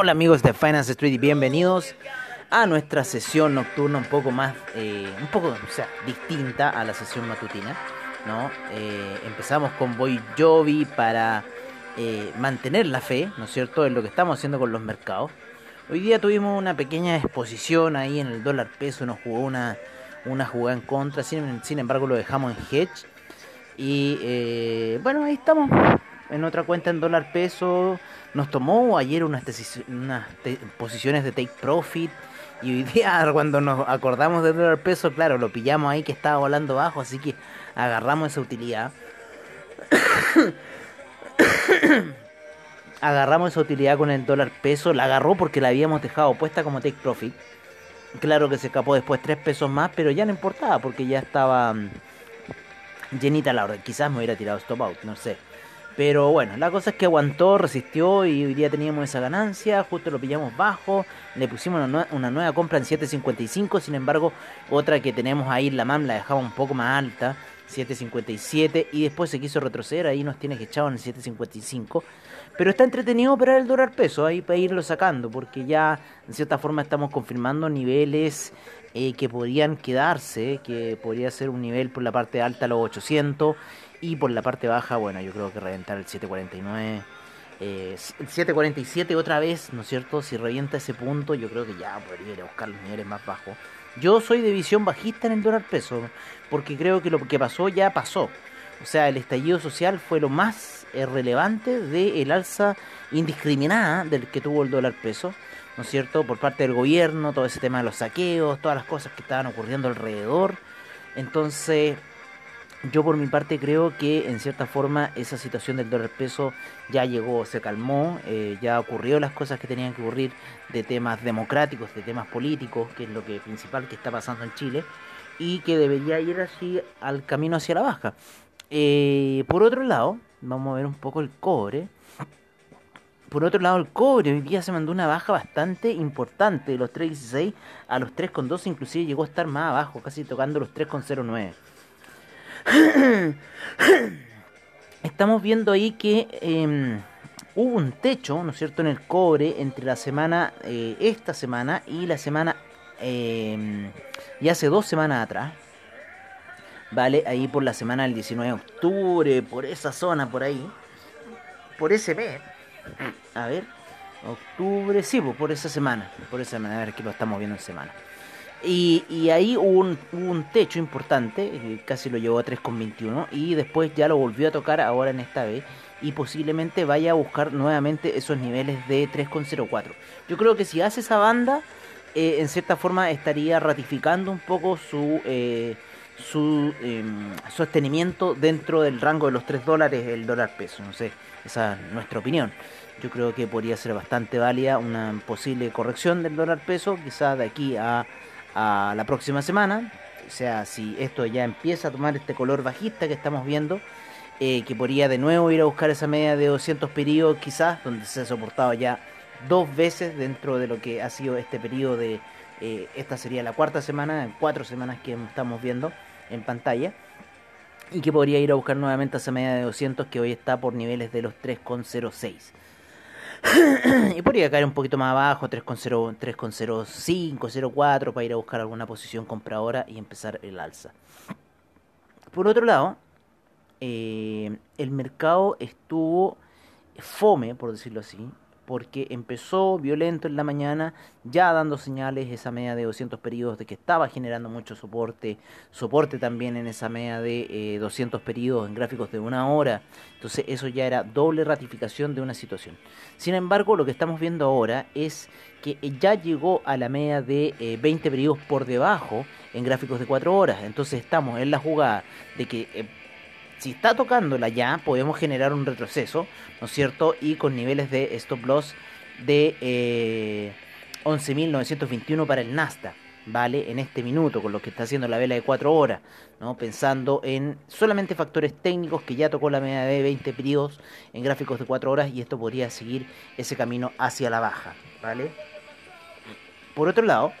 Hola amigos de Finance Street y bienvenidos a nuestra sesión nocturna un poco más, eh, un poco, o sea, distinta a la sesión matutina, ¿no? Eh, empezamos con Boy Jovi para eh, mantener la fe, ¿no es cierto?, en lo que estamos haciendo con los mercados. Hoy día tuvimos una pequeña exposición ahí en el dólar peso, nos jugó una, una jugada en contra, sin, sin embargo lo dejamos en hedge. Y bueno, ahí estamos en otra cuenta en dólar peso. Nos tomó ayer unas, unas posiciones de take profit. Y hoy día, cuando nos acordamos del dólar peso, claro, lo pillamos ahí que estaba volando bajo. Así que agarramos esa utilidad. agarramos esa utilidad con el dólar peso. La agarró porque la habíamos dejado puesta como take profit. Claro que se escapó después 3 pesos más, pero ya no importaba porque ya estaba mm, llenita la orden. Quizás me hubiera tirado stop out, no sé. Pero bueno, la cosa es que aguantó, resistió y hoy día teníamos esa ganancia. Justo lo pillamos bajo. Le pusimos una, nueva, compra en 7.55. Sin embargo, otra que tenemos ahí, la MAM, la dejaba un poco más alta. 7.57 y después se quiso retroceder, ahí nos tiene que echar en el 7.55. Pero está entretenido operar el dólar peso, ahí para irlo sacando, porque ya en cierta forma estamos confirmando niveles eh, que podrían quedarse, que podría ser un nivel por la parte alta los 800 y por la parte baja, bueno, yo creo que reventar el 749. Eh, el 747 otra vez, ¿no es cierto? Si revienta ese punto, yo creo que ya podría ir a buscar los niveles más bajos. Yo soy de visión bajista en el dólar peso, porque creo que lo que pasó ya pasó. O sea, el estallido social fue lo más eh, relevante del alza indiscriminada del que tuvo el dólar peso, ¿no es cierto? Por parte del gobierno, todo ese tema de los saqueos, todas las cosas que estaban ocurriendo alrededor. Entonces, yo por mi parte creo que en cierta forma esa situación del dólar peso ya llegó, se calmó, eh, ya ocurrió las cosas que tenían que ocurrir de temas democráticos, de temas políticos, que es lo que principal que está pasando en Chile, y que debería ir así al camino hacia la baja. Eh, por otro lado, vamos a ver un poco el cobre. Por otro lado, el cobre hoy día se mandó una baja bastante importante, de los 3.16 a los 3.2, inclusive llegó a estar más abajo, casi tocando los 3.09. Estamos viendo ahí que em, hubo un techo, ¿no es cierto?, en el cobre entre la semana, eh, esta semana y la semana, eh, y hace dos semanas atrás. Vale, ahí por la semana del 19 de octubre, por esa zona, por ahí. Por ese mes. A ver, octubre, sí, pues, por esa semana. Por esa semana, a ver, aquí lo estamos viendo en semana. Y, ahí hubo un, techo importante, eh, casi lo llevó a 3,21 y después ya lo volvió a tocar ahora en esta vez y posiblemente vaya a buscar nuevamente esos niveles de 3,04. Yo creo que si hace esa banda, eh, en cierta forma estaría ratificando un poco su, eh, su em, sostenimiento dentro del rango de los 3 dólares, el dólar peso, no sé, esa es nuestra opinión. Yo creo que podría ser bastante válida una posible corrección del dólar peso, quizás de aquí a a la próxima semana. O sea, si esto ya empieza a tomar este color bajista que estamos viendo, eh, que podría de nuevo ir a buscar esa media de 200 periodos quizás, donde se ha soportado ya dos veces dentro de lo que ha sido este periodo de... Eh, esta sería la cuarta semana, cuatro semanas que estamos viendo en pantalla. Y que podría ir a buscar nuevamente esa media de 200 que hoy está por niveles de los 3,06. y podría caer un poquito más abajo, 3,05, 0,4 para ir a buscar alguna posición compradora y empezar el alza. Por otro lado, eh, el mercado estuvo fome, por decirlo así, porque empezó violento en la mañana, ya dando señales esa media de 200 periodos de que estaba generando mucho soporte, soporte también en esa media de 200 eh, periodos en gráficos de una hora, entonces eso ya era doble ratificación de una situación. Sin embargo, lo que estamos viendo ahora es que ya llegó a la media de 20 eh, periodos por debajo en gráficos de 4 horas, entonces estamos en la jugada de que... Eh, si está tocándola ya, podemos generar un retroceso, ¿no es cierto? Y con niveles de stop loss de eh, 11.921 para el Nasdaq, ¿vale? En este minuto, con lo que está haciendo la vela de 4 horas, ¿no? Pensando en solamente factores técnicos que ya tocó la media de 20 periodos en gráficos de 4 horas y esto podría seguir ese camino hacia la baja, ¿vale? Por otro lado,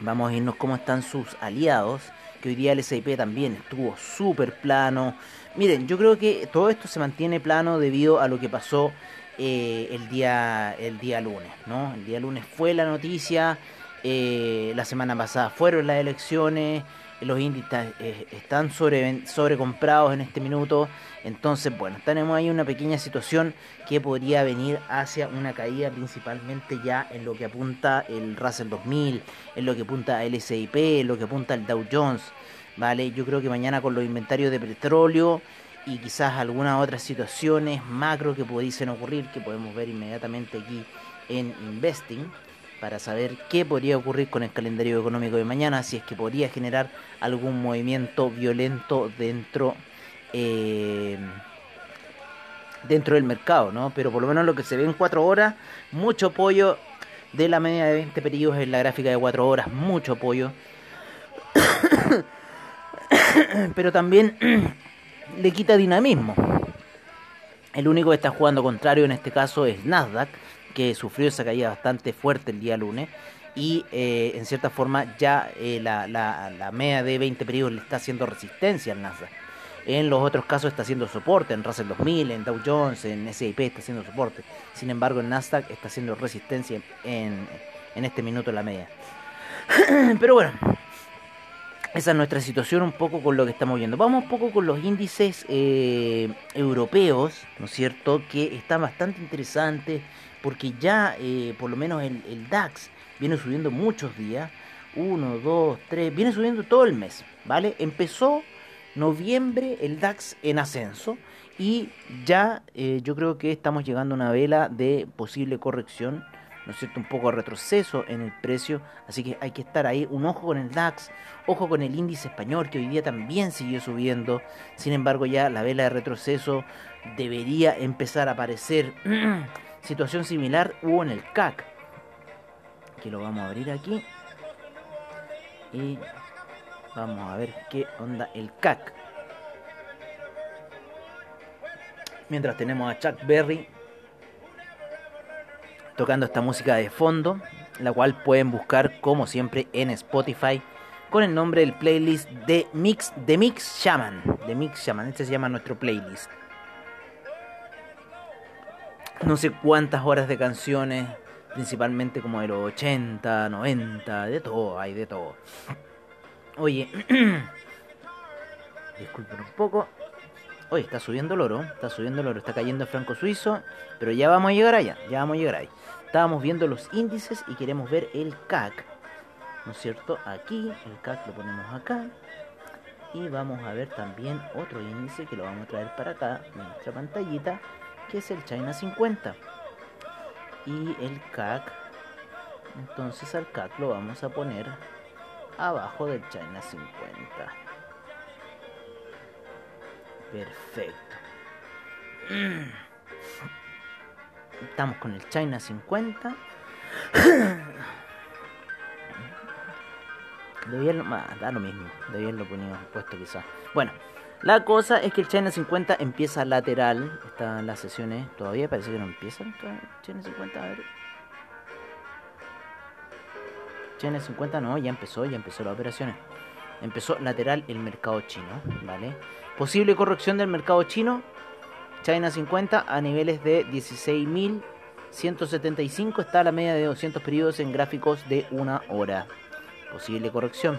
vamos a irnos cómo están sus aliados que hoy día el SIP también estuvo súper plano. Miren, yo creo que todo esto se mantiene plano debido a lo que pasó eh, el, día, el día lunes, ¿no? El día lunes fue la noticia, eh, la semana pasada fueron las elecciones, los índices eh, están sobre, sobrecomprados en este minuto. Entonces, bueno, tenemos ahí una pequeña situación que podría venir hacia una caída principalmente ya en lo que apunta el Russell 2000, en lo que apunta el SIP, en lo que apunta el Dow Jones. ¿Vale? Yo creo que mañana con los inventarios de petróleo y quizás algunas otras situaciones macro que pudiesen ocurrir, que podemos ver inmediatamente aquí en Investing para saber qué podría ocurrir con el calendario económico de mañana, si es que podría generar algún movimiento violento dentro eh, dentro del mercado, ¿no? Pero por lo menos lo que se ve en 4 horas, mucho apoyo de la media de 20 periodos en la gráfica de 4 horas, mucho apoyo. Pero también le quita dinamismo. El único que está jugando contrario en este caso es Nasdaq, que sufrió esa caída bastante fuerte el día lunes y eh, en cierta forma ya eh, la, la, media de 20 periodos le está haciendo resistencia al Nasdaq. En los otros casos está haciendo soporte, en Russell 2000, en Dow Jones, en S&P está haciendo soporte. Sin embargo, en Nasdaq está haciendo resistencia en, en este minuto la media. Pero bueno, esa es nuestra situación un poco con lo que estamos viendo. Vamos un poco con los índices eh, europeos, ¿no es cierto? Que están bastante interesantes porque ya eh, por lo menos el, DAX viene subiendo muchos días. Uno, dos, tres, viene subiendo todo el mes, ¿vale? Empezó noviembre el DAX en ascenso y ya eh, yo creo que estamos llegando a una vela de posible corrección, ¿no es cierto? Un poco de retroceso en el precio, así que hay que estar ahí, un ojo con el DAX, ojo con el índice español que hoy día también siguió subiendo, sin embargo ya la vela de retroceso debería empezar a aparecer. Situación similar hubo en el CAC. Que lo vamos a abrir aquí. Y vamos a ver qué onda el CAC. Mientras tenemos a Chuck Berry tocando esta música de fondo, la cual pueden buscar como siempre en Spotify con el nombre del playlist de Mix de Mix Shaman, de Mix Shaman, este se llama nuestro playlist no sé cuántas horas de canciones, principalmente como de los 80, 90, de todo, hay de todo. Oye, disculpen un poco. Oye, está subiendo el oro, está subiendo el oro, está cayendo el franco suizo, pero ya vamos a llegar allá, ya vamos a llegar ahí. Estábamos viendo los índices y queremos ver el CAC, ¿no es cierto? Aquí, el CAC lo ponemos acá. Y vamos a ver también otro índice que lo vamos a traer para acá, nuestra pantallita, que es el China 50 y el CAC entonces al CAC lo vamos a poner abajo del China 50 perfecto. Estamos con el China 50 de da lo mismo de lo poníamos puesto quizás. Bueno la cosa es que el China 50 empieza lateral. Están las sesiones todavía, parece que no empiezan. China 50, a ver. China 50 no, ya empezó, ya empezó las operaciones. Empezó lateral el mercado chino, ¿vale? Posible corrección del mercado chino. China 50 a niveles de 16.175 está la media de 200 periodos en gráficos de una hora posible corrección.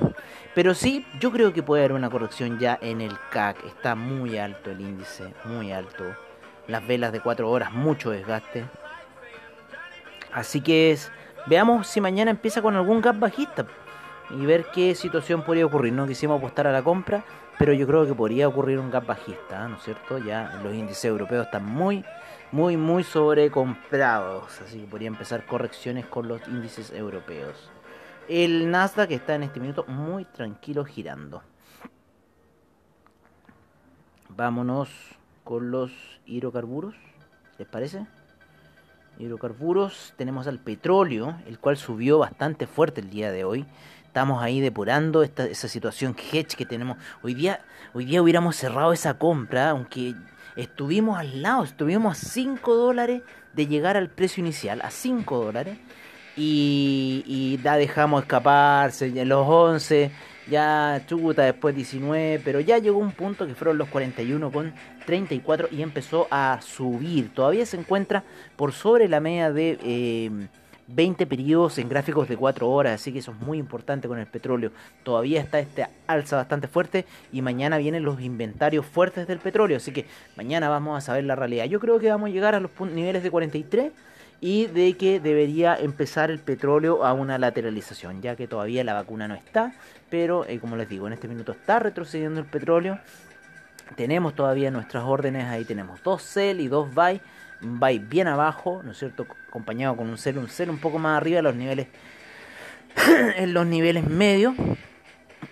Pero sí, yo creo que puede haber una corrección ya en el CAC. Está muy alto el índice, muy alto. Las velas de 4 horas, mucho desgaste. Así que es, veamos si mañana empieza con algún gap bajista y ver qué situación podría ocurrir. No quisimos apostar a la compra, pero yo creo que podría ocurrir un gap bajista, ¿no es cierto? Ya los índices europeos están muy, muy, muy sobrecomprados, así que podría empezar correcciones con los índices europeos. El Nasdaq está en este minuto muy tranquilo girando. Vámonos con los hidrocarburos, ¿les parece? Hidrocarburos, tenemos al petróleo, el cual subió bastante fuerte el día de hoy. Estamos ahí depurando esta, esa situación hedge que tenemos. Hoy día, hoy día hubiéramos cerrado esa compra, aunque estuvimos al lado, estuvimos a 5 dólares de llegar al precio inicial, a 5 dólares. Y, y la dejamos escaparse, en los 11 ya chuta, después 19, pero ya llegó un punto que fueron los 41 con 34 y empezó a subir. Todavía se encuentra por sobre la media de 20 eh, periodos en gráficos de 4 horas, así que eso es muy importante con el petróleo. Todavía está este alza bastante fuerte y mañana vienen los inventarios fuertes del petróleo, así que mañana vamos a saber la realidad. Yo creo que vamos a llegar a los niveles de 43 y de que debería empezar el petróleo a una lateralización, ya que todavía la vacuna no está, pero eh, como les digo, en este minuto está retrocediendo el petróleo. Tenemos todavía nuestras órdenes, ahí tenemos dos sell y dos buy, buy bien abajo, ¿no es cierto? Acompañado con un sell, un sell un poco más arriba, los niveles en los niveles medios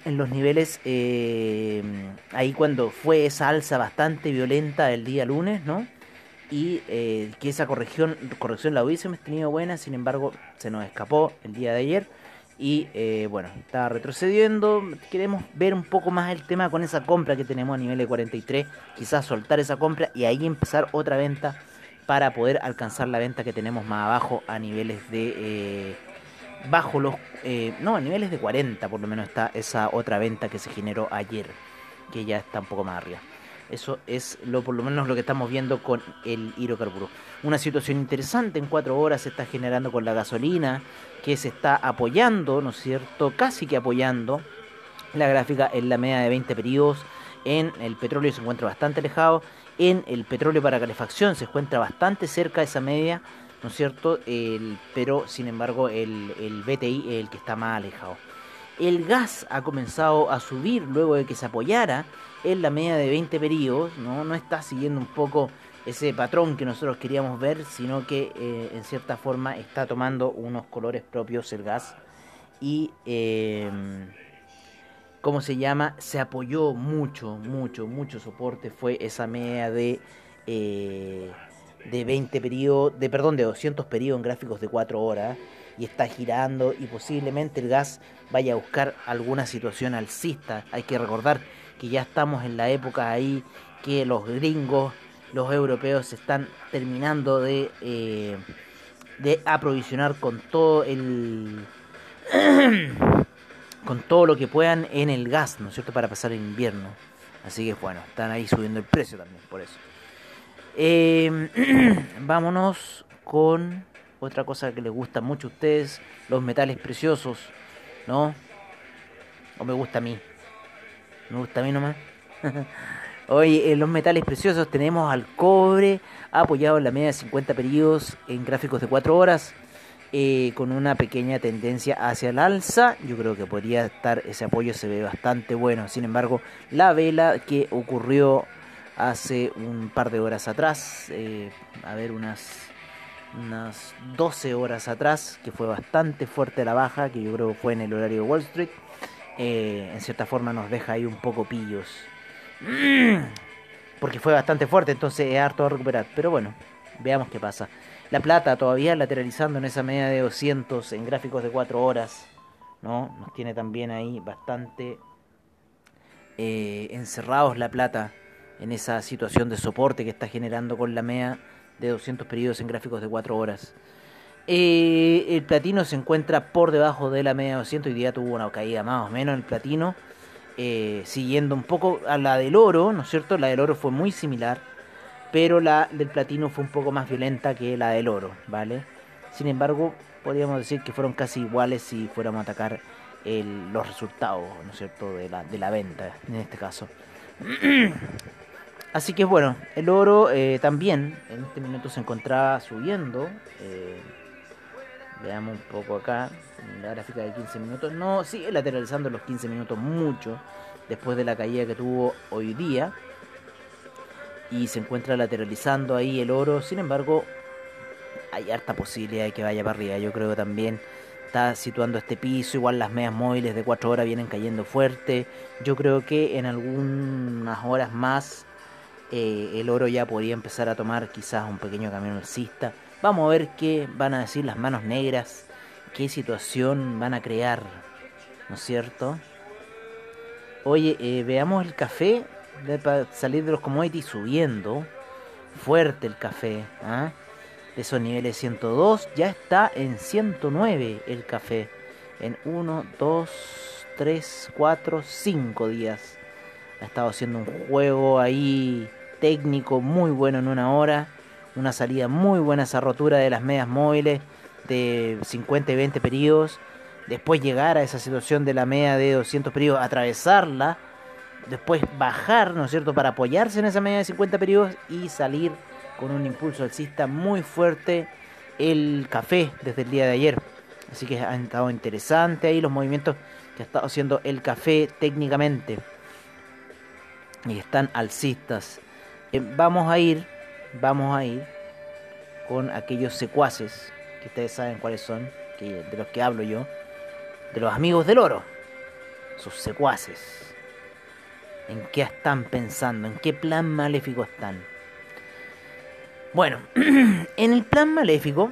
en los niveles eh, ahí cuando fue esa alza bastante violenta el día lunes, ¿no? Y eh, que esa corrección, corrección la hubiésemos tenido buena, sin embargo se nos escapó el día de ayer y eh, bueno, está retrocediendo, queremos ver un poco más el tema con esa compra que tenemos a nivel de 43, quizás soltar esa compra y ahí empezar otra venta para poder alcanzar la venta que tenemos más abajo a niveles de... Eh, bajo los... no, a niveles de 40 por lo menos está esa otra venta que se generó ayer, que ya está un poco más arriba. Eso es lo por lo menos lo que estamos viendo con el hidrocarburo. Una situación interesante en cuatro horas se está generando con la gasolina, que se está apoyando, ¿no es cierto? Casi que apoyando la gráfica en la media de 20 periodos. En el petróleo se encuentra bastante alejado. En el petróleo para calefacción se encuentra bastante cerca de esa media, ¿no es cierto? El, pero sin embargo el, el BTI es el que está más alejado. El gas ha comenzado a subir luego de que se apoyara en la media de 20 periodos, ¿no? no está siguiendo un poco ese patrón que nosotros queríamos ver, sino que eh, en cierta forma está tomando unos colores propios el gas y, eh, ¿cómo se llama? Se apoyó mucho, mucho, mucho soporte, fue esa media de... Eh, de 20 periodos, de perdón, de 200 periodos en gráficos de 4 horas y está girando y posiblemente el gas vaya a buscar alguna situación alcista. Hay que recordar que ya estamos en la época ahí que los gringos, los europeos están terminando de, eh, de aprovisionar con todo el... con todo lo que puedan en el gas, ¿no es cierto?, para pasar el invierno. Así que bueno, están ahí subiendo el precio también, por eso. Eh, vámonos con otra cosa que les gusta mucho a ustedes, los metales preciosos, ¿no? O me gusta a mí. Me gusta a mí nomás. Hoy en los metales preciosos tenemos al cobre apoyado en la media de 50 periodos en gráficos de 4 horas. Eh, con una pequeña tendencia hacia el alza. Yo creo que podría estar, ese apoyo se ve bastante bueno. Sin embargo, la vela que ocurrió hace un par de horas atrás, eh, a ver, unas unas 12 horas atrás, que fue bastante fuerte la baja, que yo creo fue en el horario de Wall Street, eh, en cierta forma nos deja ahí un poco pillos. Porque fue bastante fuerte, entonces es harto a recuperar. Pero bueno, veamos qué pasa. La plata todavía lateralizando en esa media de 200 en gráficos de 4 horas. ¿no? Nos tiene también ahí bastante eh, encerrados la plata en esa situación de soporte que está generando con la MEA de 200 periodos en gráficos de 4 horas. Eh, el platino se encuentra por debajo de la media de 200 y día tuvo una caída más o menos el platino, eh, siguiendo un poco a la del oro, ¿no es cierto? La del oro fue muy similar, pero la del platino fue un poco más violenta que la del oro, ¿vale? Sin embargo, podríamos decir que fueron casi iguales si fuéramos a atacar los resultados, ¿no es cierto?, de la, de la venta en este caso. Así que bueno, el oro eh, también en este minuto se encontraba subiendo. Veamos un poco acá, la gráfica de 15 minutos. No, sigue lateralizando los 15 minutos mucho después de la caída que tuvo hoy día. Y se encuentra lateralizando ahí el oro. Sin embargo, hay harta posibilidad de que vaya para arriba. Yo creo también está situando este piso. Igual las medias móviles de 4 horas vienen cayendo fuerte. Yo creo que en algunas horas más eh, el oro ya podría empezar a tomar quizás un pequeño camino alcista. Vamos a ver qué van a decir las manos negras, qué situación van a crear, ¿no es cierto? Oye, eh, veamos el café, de, salir de los commodities subiendo, fuerte el café, de esos niveles 102, ya está en 109 el café, en 1, 2, 3, 4, 5 días. Ha estado haciendo un juego ahí técnico muy bueno en una hora una salida muy buena esa rotura de las medias móviles de 50 y 20 periodos, después llegar a esa situación de la media de 200 periodos, atravesarla, después bajar, ¿no es cierto?, para apoyarse en esa media de 50 periodos y salir con un impulso alcista muy fuerte el café desde el día de ayer. Así que han estado interesantes ahí los movimientos que ha estado haciendo el café técnicamente. Y están alcistas. Eh, vamos a ir vamos a ir con aquellos secuaces, que ustedes saben cuáles son, que, de los que hablo yo, de los amigos del oro, sus secuaces. ¿En qué están pensando? ¿En qué plan maléfico están? Bueno, en el plan maléfico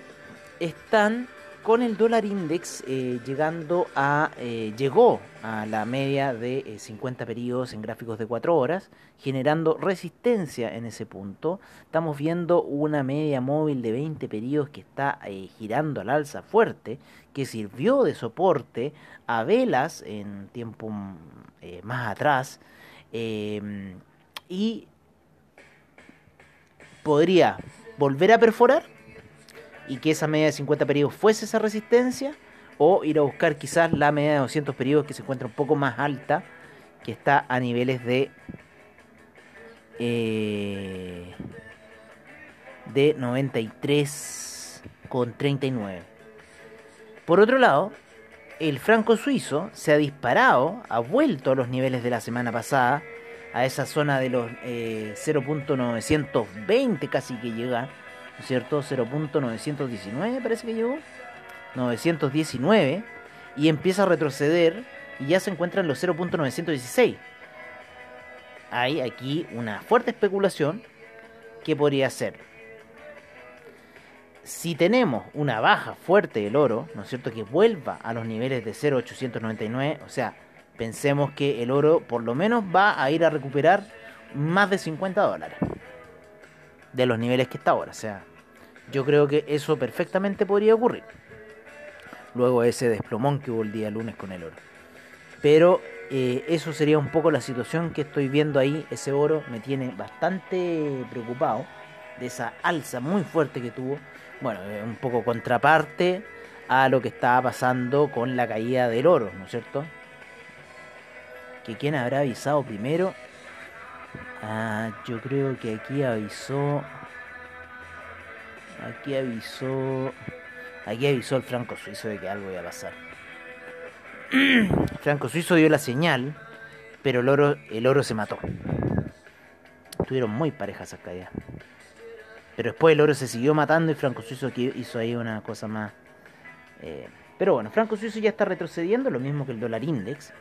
están con el dólar index eh, llegando a eh, llegó a la media de 50 eh, periodos en gráficos de 4 horas, generando resistencia en ese punto. Estamos viendo una media móvil de 20 periodos que está girando al alza fuerte, que sirvió de soporte a velas en tiempo mm, más atrás y podría volver a perforar y que esa media de 50 periodos fuese esa resistencia, o ir a buscar quizás la media de 200 periodos que se encuentra un poco más alta, que está a niveles de eh, de 93,39. Por otro lado, el franco suizo se ha disparado, ha vuelto a los niveles de la semana pasada, a esa zona de los 0.920 eh, casi que llega cierto? 0.919 parece que llegó. 919 y empieza a retroceder y ya se encuentra en los 0.916. Hay aquí una fuerte especulación que podría ser. Si tenemos una baja fuerte del oro, ¿no es cierto? Que vuelva a los niveles de 0.899, o sea, pensemos que el oro por lo menos va a ir a recuperar más de 50 dólares de los niveles que está ahora. O sea, yo creo que eso perfectamente podría ocurrir. Luego ese desplomón que hubo el día lunes con el oro. Pero eh, eso sería un poco la situación que estoy viendo ahí. Ese oro me tiene bastante preocupado de esa alza muy fuerte que tuvo. Bueno, un poco contraparte a lo que estaba pasando con la caída del oro, ¿no es cierto? Que quién habrá avisado primero Ah, yo creo que aquí avisó. Aquí avisó. Aquí avisó el franco suizo de que algo iba a pasar. Franco suizo dio la señal, pero el oro, el oro se mató. Estuvieron muy parejas acá ya. Pero después el oro se siguió matando y Franco Suizo hizo ahí una cosa más. Eh, pero bueno, Franco Suizo ya está retrocediendo, lo mismo que el dólar index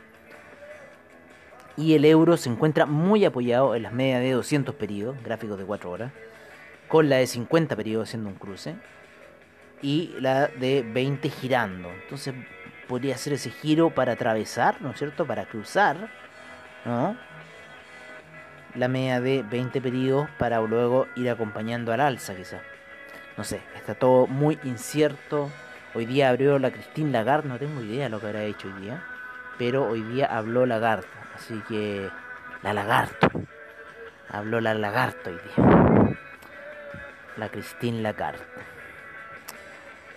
y el euro se encuentra muy apoyado en las medias de 200 periodos, gráficos de 4 horas, con la de 50 periodos haciendo un cruce y la de 20 girando. Entonces podría hacer ese giro para atravesar, ¿no es cierto? Para cruzar, ¿no? La media de 20 periodos para luego ir acompañando al alza quizás. No sé, está todo muy incierto. Hoy día abrió la Christine Lagarde, no tengo idea de lo que habrá hecho hoy día. Pero hoy día habló Lagarde. Así que la lagarto. Habló la lagarto hoy día. La Christine Lagarde.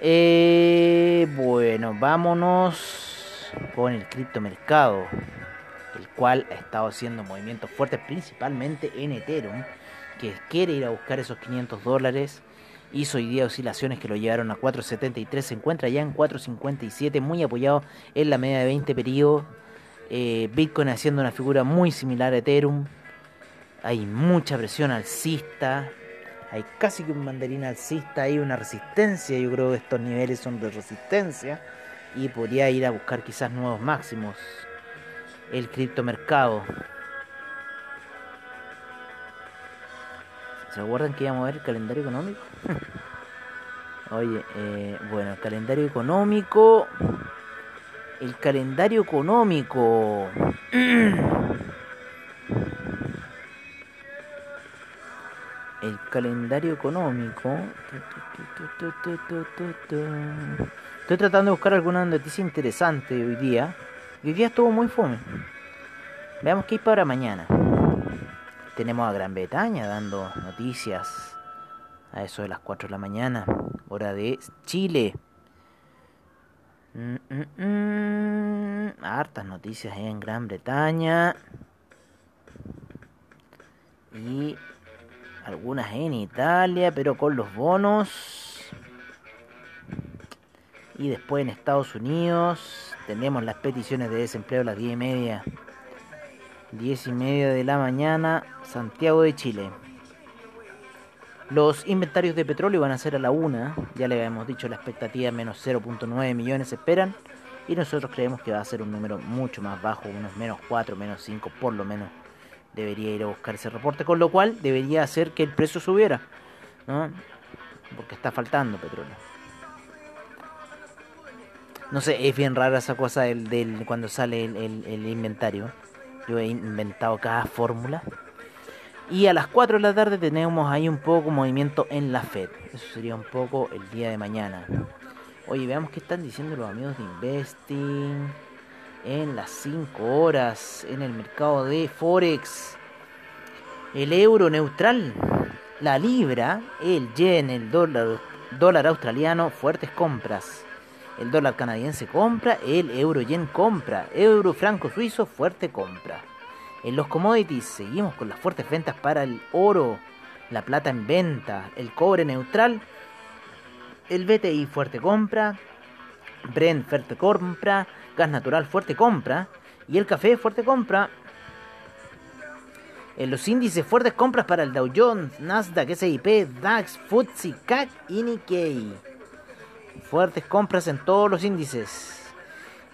Eh, bueno, vámonos con el criptomercado, el cual ha estado haciendo movimientos fuertes, principalmente en Ethereum, que quiere ir a buscar esos 500 dólares Hizo hoy día oscilaciones que lo llevaron a 4.73. Se encuentra ya en 4.57, muy apoyado en la media de 20 periodos. Eh, Bitcoin haciendo una figura muy similar a Ethereum. Hay mucha presión alcista. Hay casi que un mandarín alcista. Hay una resistencia. Yo creo que estos niveles son de resistencia. Y podría ir a buscar quizás nuevos máximos. El criptomercado. ¿Se acuerdan que íbamos a ver el calendario económico? Oye, eh, bueno, el calendario económico. El calendario económico. El calendario económico. Estoy tratando de buscar alguna noticia interesante hoy día. Hoy día estuvo muy fome. Veamos qué hay para mañana. Tenemos a Gran Bretaña dando noticias a eso de las 4 de la mañana, hora de Chile. Mm, mm, mm. Hartas noticias en Gran Bretaña. Y algunas en Italia, pero con los bonos. Y después en Estados Unidos tenemos las peticiones de desempleo a las 10 y media. 10 y media de la mañana, Santiago de Chile. Los inventarios de petróleo van a ser a la una, ya le habíamos dicho la expectativa menos 0.9 millones esperan y nosotros creemos que va a ser un número mucho más bajo, unos menos 4, menos 5 por lo menos debería ir a buscar ese reporte, con lo cual debería hacer que el precio subiera, ¿no? porque está faltando petróleo. No sé, es bien rara esa cosa del, cuando sale el, el inventario. Yo he inventado cada fórmula. Y a las 4 de la tarde tenemos ahí un poco movimiento en la Fed. Eso sería un poco el día de mañana. Oye, veamos qué están diciendo los amigos de Investing en las 5 horas en el mercado de Forex. El euro neutral, la libra, el yen, el dólar, australiano, fuertes compras. El dólar canadiense compra, el euro yen compra, euro franco suizo, fuerte compra. En los commodities seguimos con las fuertes ventas para el oro, la plata en venta, el cobre neutral, el BTI fuerte compra, Brent fuerte compra, gas natural fuerte compra y el café fuerte compra. En los índices fuertes compras para el Dow Jones, Nasdaq, S&P, DAX, FTSE, CAC y Nikkei. Fuertes compras en todos los índices.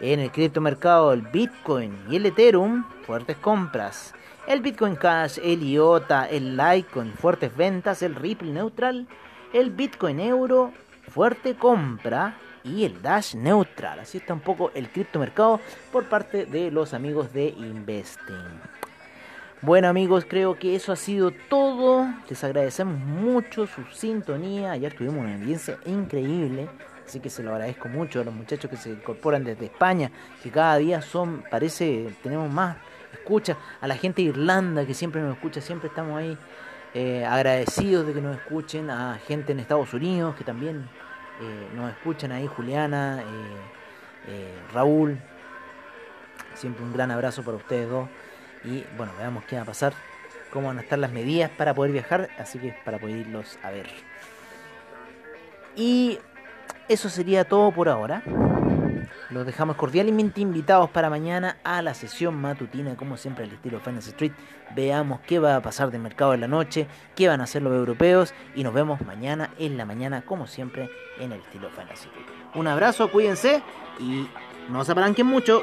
En el criptomercado, el Bitcoin y el Ethereum, fuertes compras. El Bitcoin Cash, el IOTA, el Litecoin, fuertes ventas. El Ripple neutral, el Bitcoin Euro, fuerte compra. Y el Dash neutral. Así está un poco el criptomercado por parte de los amigos de Investing. Bueno amigos, creo que eso ha sido todo. Les agradecemos mucho su sintonía. Ayer tuvimos una audiencia increíble. Así que se lo agradezco mucho a los muchachos que se incorporan desde España, que cada día son, parece, tenemos más escucha, a la gente de Irlanda que siempre nos escucha, siempre estamos ahí eh, agradecidos de que nos escuchen, a gente en Estados Unidos que también eh, nos escuchan ahí, Juliana, eh, Raúl, siempre un gran abrazo para ustedes dos. Y bueno, veamos qué va a pasar, cómo van a estar las medidas para poder viajar, así que para poder irlos a ver. Y eso sería todo por ahora. Los dejamos cordialmente invitados para mañana a la sesión matutina, como siempre al estilo Finance Street. Veamos qué va a pasar del mercado en la noche, qué van a hacer los europeos y nos vemos mañana en la mañana, como siempre, en el estilo Finance Street. Un abrazo, cuídense y no se apalanquen mucho.